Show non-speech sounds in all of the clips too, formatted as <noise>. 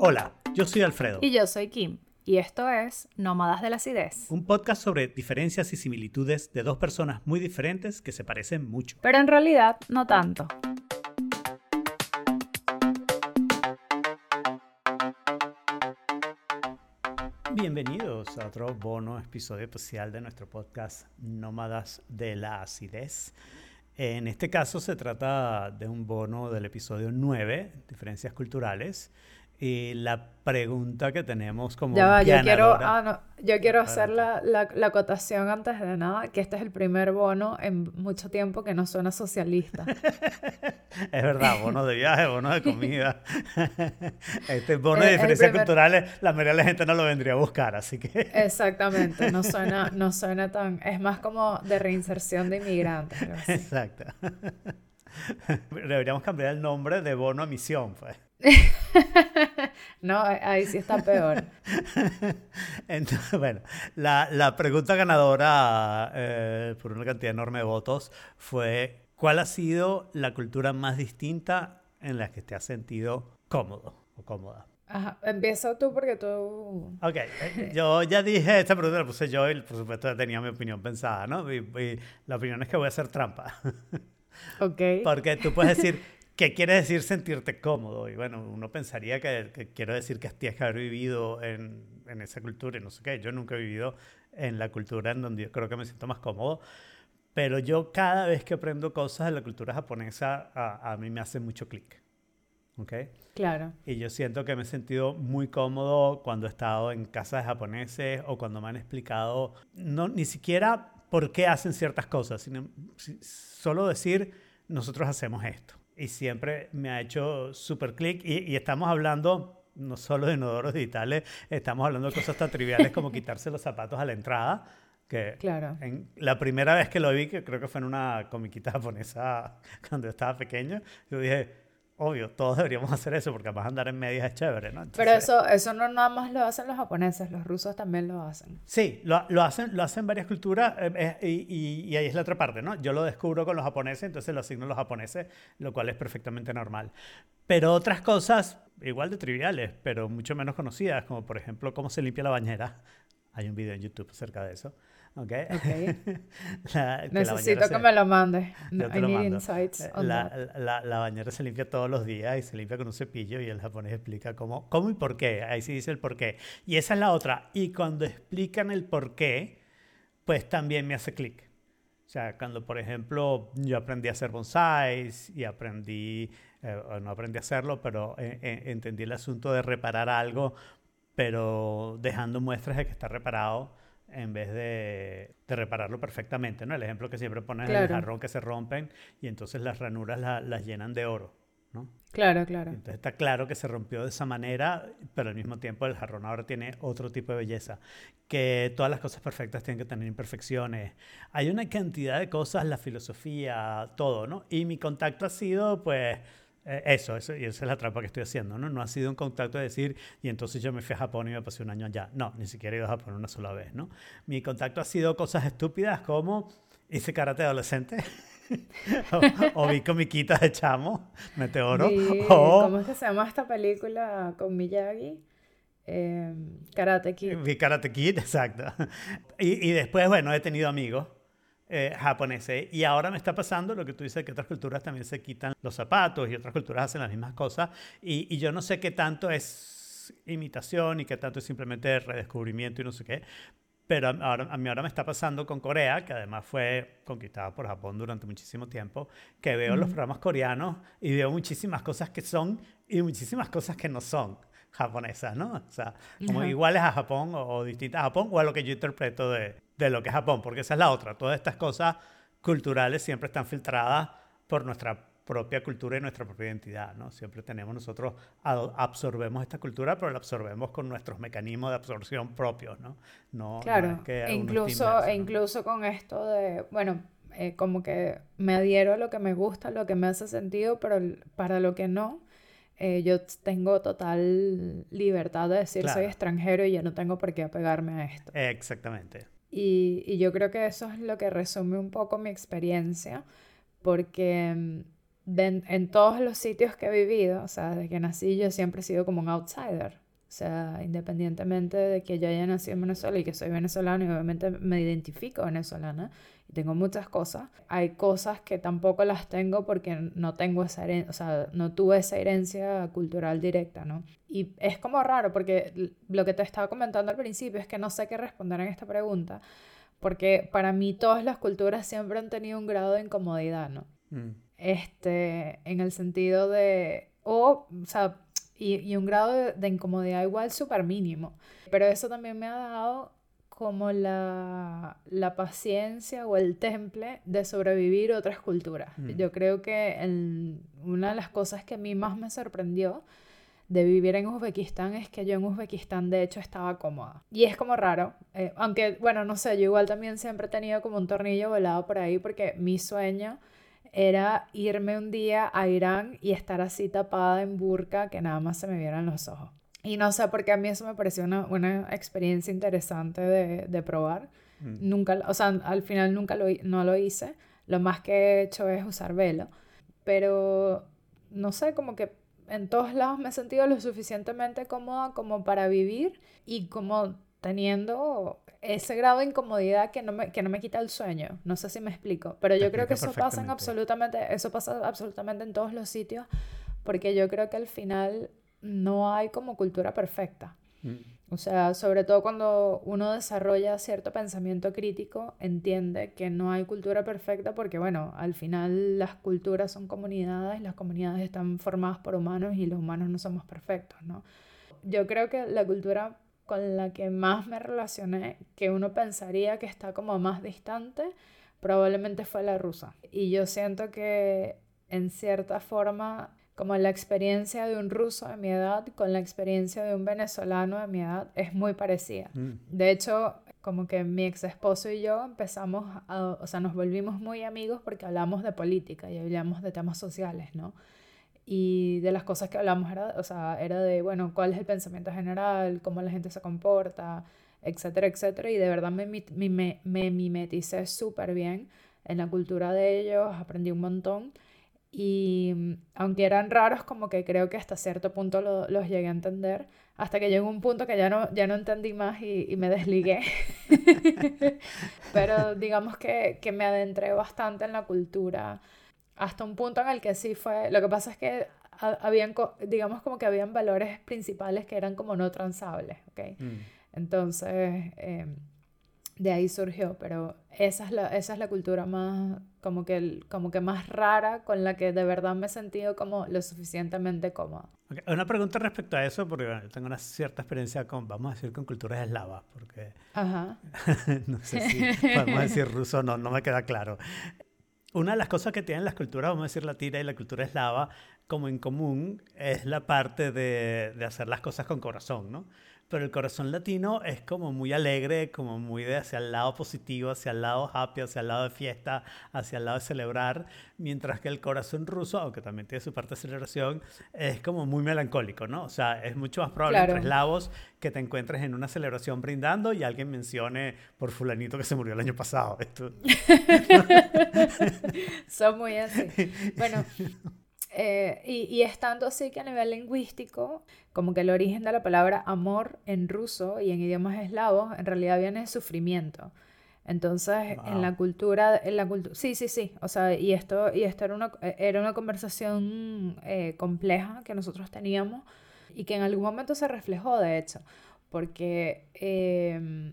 Hola, yo soy Alfredo. Y yo soy Kim. Y esto es Nómadas de la Acidez. Un podcast sobre diferencias y similitudes de dos personas muy diferentes que se parecen mucho. Pero en realidad no tanto. Bienvenidos a otro bono episodio especial de nuestro podcast Nómadas de la Acidez. En este caso se trata de un bono del episodio 9, Diferencias Culturales. Y la pregunta que tenemos como ya va, yo quiero, ah, no, yo quiero hacer la, la, la, acotación antes de nada, que este es el primer bono en mucho tiempo que no suena socialista. <laughs> es verdad, bono de viaje, bono de comida. <laughs> este bono de diferencias culturales, la mayoría de la gente no lo vendría a buscar, así que... <laughs> Exactamente, no suena, no suena tan... Es más como de reinserción de inmigrantes. Exacto. Deberíamos cambiar el nombre de bono a misión, pues. No, ahí sí está peor. <laughs> Entonces, bueno, la, la pregunta ganadora eh, por una cantidad enorme de votos fue, ¿cuál ha sido la cultura más distinta en la que te has sentido cómodo o cómoda? Ajá, empieza tú porque tú... Ok, eh, yo ya dije, esta pregunta la puse yo y por supuesto tenía mi opinión pensada, ¿no? Y, la opinión es que voy a hacer trampa. <laughs> Ok. Porque tú puedes decir, ¿Qué quiere decir sentirte cómodo? Y bueno, uno pensaría que, que quiero decir que tienes que haber vivido en, en, esa cultura y no sé qué. Yo nunca he vivido en la cultura en donde yo creo que me siento más cómodo. Pero yo cada vez que aprendo cosas de la cultura japonesa, a, a mí me hace mucho clic. ¿Ok? Claro. Y yo siento que me he sentido muy cómodo cuando he estado en casas japoneses o cuando me han explicado, no, ni siquiera por qué hacen ciertas cosas, sino solo decir, nosotros hacemos esto y siempre me ha hecho súper clic. Y, estamos hablando no solo de inodoros digitales, estamos hablando de cosas tan triviales como <laughs> quitarse los zapatos a la entrada. Que claro. en, la primera vez que lo vi, que creo que fue en una comiquita <laughs> japonesa cuando estaba pequeño, yo dije, obvio, todos deberíamos <laughs> hacer eso porque además andar en medias es chévere, ¿no? Pero eso, eso no nada más lo hacen los japoneses, los rusos también lo hacen. Sí, lo, lo hacen, lo hacen varias culturas eh, eh, y, y, ahí es la otra parte, ¿no? Yo lo descubro con los japoneses, entonces lo asigno a los japoneses, lo cual es perfectamente normal. Pero otras cosas, igual de triviales, pero mucho menos conocidas, como por ejemplo cómo se limpia la bañera. Hay un video en YouTube acerca de eso. Okay. <laughs> Necesito que me lo mandes. No, I need insights eh, la, la, la, bañera se limpia todos los días y se limpia con un cepillo y el japonés explica cómo, cómo y por qué. Ahí sí dice el por qué. Y esa es la otra. Y cuando explican el por qué, pues también me hace clic. O sea, cuando por ejemplo yo aprendí a hacer bonsáis y aprendí, eh, no aprendí a hacerlo, pero eh, entendí el asunto de reparar algo, pero dejando muestras de que está reparado en vez de, de, repararlo perfectamente, ¿no? El ejemplo que siempre pones claro. el jarrón que se rompen y entonces las ranuras las llenan de oro, ¿no? Claro, claro. Entonces está claro que se rompió de esa manera, pero al mismo tiempo el jarrón ahora tiene otro tipo de belleza. Que todas las cosas perfectas tienen que tener imperfecciones. Hay una cantidad de cosas, la filosofía, todo, ¿no? Y mi contacto ha sido, pues eh, eso, eso, y esa es la trampa que estoy haciendo, ¿no? No ha sido un contacto de decir, y entonces yo me fui a Japón y me pasé un año allá. No, ni siquiera he ido a Japón una sola vez, ¿no? Mi contacto ha sido cosas estúpidas como hice karate adolescente. <laughs> o, o, vi comiquitas de chamo, meteoro. Sí, o, ¿Cómo es que se llama esta película con Miyagi? Eh, karate Kid. Vi Karate Kid, <laughs> exacto. Y, y después, bueno, he tenido amigos eh, japoneses. Y ahora me está pasando lo que tú dices, que otras culturas también se quitan los zapatos y otras culturas hacen las mismas cosas. Y, y yo no sé qué tanto es imitación y qué tanto es simplemente redescubrimiento y no sé qué. Pero ahora, a mí ahora me está pasando con Corea, que además fue conquistada por Japón durante muchísimo tiempo, que veo mm. los programas coreanos y veo muchísimas cosas que son y muchísimas cosas que no son japonesas, ¿no? O sea, como iguales a Japón o, o, distintas a Japón o a lo que yo interpreto de, de lo que es Japón, porque esa es la otra. Todas estas cosas culturales siempre están filtradas por nuestra propia cultura y nuestra propia identidad, ¿no? Siempre tenemos nosotros, absorbemos esta cultura, pero la absorbemos con nuestros mecanismos de absorción propios, ¿no? no claro, no que e incluso, e incluso con esto de, bueno, eh, como que me adhiero a lo que me gusta, lo que me hace sentido, pero para lo que no, eh, yo tengo total libertad de decir claro. soy extranjero y yo no tengo por qué apegarme a esto. Exactamente. Y, y, yo creo que eso es lo que resume un poco mi experiencia, porque, mm, en todos los sitios que he vivido, o sea, desde que nací yo siempre he sido como un outsider. O sea, independientemente de que yo haya nacido en Venezuela y que soy venezolana y obviamente me identifico venezolana y tengo muchas cosas, hay cosas que tampoco las tengo porque no tengo esa herencia, o sea, no tuve esa herencia cultural directa, ¿no? Y es como raro porque lo que te estaba comentando al principio es que no sé qué responder en esta pregunta porque para mí todas las culturas siempre han tenido un grado de incomodidad, ¿no? Mm. Este, en el sentido de, o, o sea, y, un grado de, incomodidad igual súper mínimo. Pero eso también me ha dado como la, la, paciencia o el temple de sobrevivir otras culturas. Mm. Yo creo que una de las cosas que a mí más me sorprendió de vivir en Uzbekistán es que yo en Uzbekistán de hecho estaba cómoda. Y es como raro, eh, aunque bueno, no sé, yo igual también siempre he tenido como un tornillo volado por ahí porque mi sueño era irme un día a Irán y estar así tapada en burka que nada más se me vieran los ojos. Y no sé, porque a mí eso me pareció una, una experiencia interesante de, de probar. Mm. Nunca, o sea, al final nunca lo, no lo hice. Lo más que he hecho es usar velo. Pero, no sé, como que en todos lados me he sentido lo suficientemente cómoda como para vivir y como teniendo ese grado de incomodidad que no me, que no me quita el sueño. No sé si me explico, pero yo creo que eso pasa en absolutamente, eso pasa absolutamente en todos los sitios, porque yo creo que al final no hay como cultura perfecta. Mm. O sea, sobre todo cuando uno desarrolla cierto pensamiento crítico, entiende que no hay cultura perfecta porque, bueno, al final las culturas son comunidades, las comunidades están formadas por humanos y los humanos no somos perfectos, ¿no? Yo creo que la cultura con la que más me relacioné, que uno pensaría que está como más distante, probablemente fue la rusa. Y yo siento que en cierta forma, como la experiencia de un ruso de mi edad con la experiencia de un venezolano de mi edad es muy parecida. Mm. De hecho, como que mi ex esposo y yo empezamos, a, o sea, nos volvimos muy amigos porque hablamos de política y hablamos de temas sociales, ¿no? Y de las cosas que hablamos era, o sea, era de, bueno, cuál es el pensamiento general, cómo la gente se comporta, etcétera, etcétera. Y de verdad me, me, me mimeticé súper bien en la cultura de ellos, aprendí un montón. Y aunque eran raros, como que creo que hasta cierto punto los llegué a entender, hasta que llegó un punto que ya no, ya no entendí más y, y me desligué. <laughs> Pero digamos que, que me adentré bastante en la cultura hasta un punto en el que sí fue, lo que pasa es que habían, digamos como que habían valores principales que eran como no transables, ¿ok? Mm. Entonces, em, de ahí surgió, pero esa es la, esa es la cultura más, como que, como que más rara con la que de verdad me he sentido como lo suficientemente cómoda. Una pregunta respecto a eso, porque tengo una cierta experiencia con, vamos a decir, con culturas eslavas, porque Ajá. <laughs> no sé si podemos decir ruso, no, no me queda claro una de las cosas que tienen las culturas, vamos a decir latina y la cultura eslava, como en común, es la parte de, de hacer las cosas con corazón, ¿no? Pero el corazón latino es como muy alegre, como muy de hacia el lado positivo, hacia el lado happy, hacia el lado de fiesta, hacia el lado de celebrar, mientras que el corazón ruso, aunque también tiene su parte de celebración, es como muy melancólico, ¿no? O sea, es mucho más probable entre eslavos que te encuentres en una celebración brindando y alguien mencione por fulanito que se murió el año pasado. Esto... <laughs> Son muy así. Bueno, <laughs> eh, y, estando así que a nivel lingüístico, como que el origen de la palabra amor en ruso y en idiomas eslavos en realidad viene de sufrimiento. Entonces, en la cultura, en la cultura, sí, sí, sí, o sea, y esto, y esto era una, era una conversación eh, compleja que nosotros teníamos y que en algún momento se reflejó, de hecho, porque em,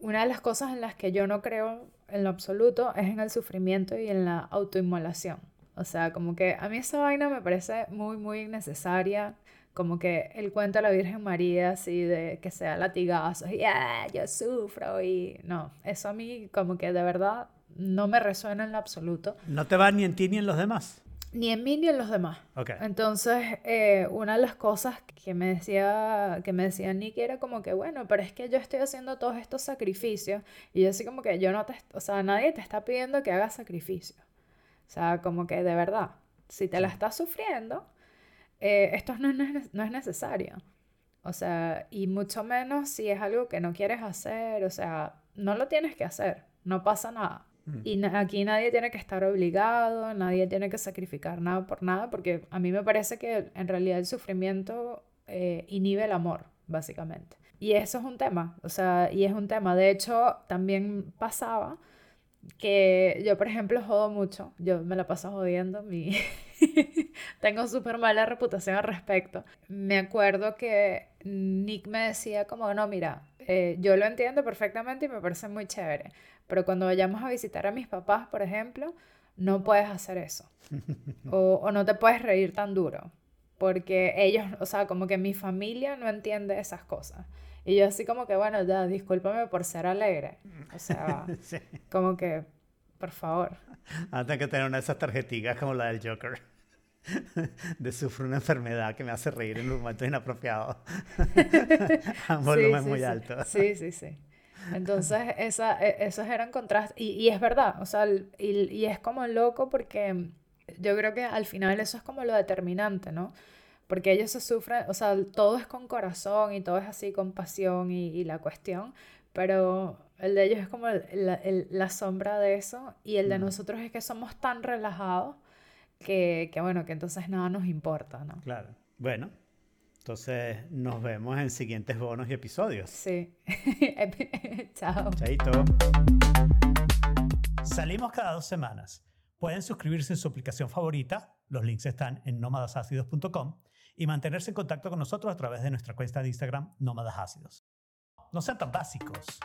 una de las cosas en las que yo no creo en lo absoluto es en el sufrimiento y en la autoinmolación. O sea, como que a mí esa vaina me parece muy, muy innecesaria. Como que el cuento de la Virgen María, así de que sea latigazo y ah, yo sufro y no, eso a mí como que de verdad no me resuena en lo absoluto. ¿No te va ni en ti ni en los demás? Ni en mí ni en los demás. Okay. Entonces, eh, una de las cosas que me decía, que me decía Nicky era como que, bueno, pero es que yo estoy haciendo todos estos sacrificios y yo así como que yo no te, o sea, nadie te está pidiendo que hagas sacrificios. O sea, como que de verdad, si te la estás sufriendo, eh, esto no es, no es necesario. O sea, y mucho menos si es algo que no quieres hacer, o sea, no lo tienes que hacer, no pasa nada. Mm. Y aquí nadie tiene que estar obligado, nadie tiene que sacrificar nada por nada, porque a mí me parece que en realidad el sufrimiento eh, inhibe el amor, básicamente. Y eso es un tema, o sea, y es un tema. De hecho, también pasaba que yo, por ejemplo, jodo mucho, yo me la paso jodiendo, mi... <laughs> tengo súper mala reputación al respecto. Me acuerdo que Nick me decía como, no, mira, eh, yo lo entiendo perfectamente y me parece muy chévere, pero cuando vayamos a visitar a mis papás, por ejemplo, no puedes hacer eso. <laughs> O, o no te puedes reír tan duro, porque ellos, o sea, como que mi familia no entiende esas cosas. Y yo así como que, bueno, ya, discúlpame por ser alegre. O sea, <laughs> como que, por favor. Antes que tener una de esas tarjeticas como la del Joker. <laughs> De sufrir una enfermedad que me hace reír en un momento inapropiado. <laughs> a un volumen muy alto. Sí, sí, sí. Entonces, esa, e, esos eran contrastes. Y, y, es verdad, o sea, y, y es como loco porque yo creo que al final eso es como lo determinante, ¿no? Porque ellos se sufren, o sea, todo es con corazón y todo es así con pasión y, la cuestión, pero el de ellos es como la sombra de eso y el de nosotros es que somos tan relajados que, que, bueno, que entonces nada nos importa, ¿no? Claro. Bueno, entonces nos vemos en siguientes bonos y episodios. Sí. <laughs> Chao. Chaito. Salimos cada dos semanas. Pueden suscribirse en su aplicación favorita. Los links están en nómadasácidos.com y mantenerse en contacto con nosotros a través de nuestra cuenta de Instagram Nómadas Ácidos. No sean tan básicos.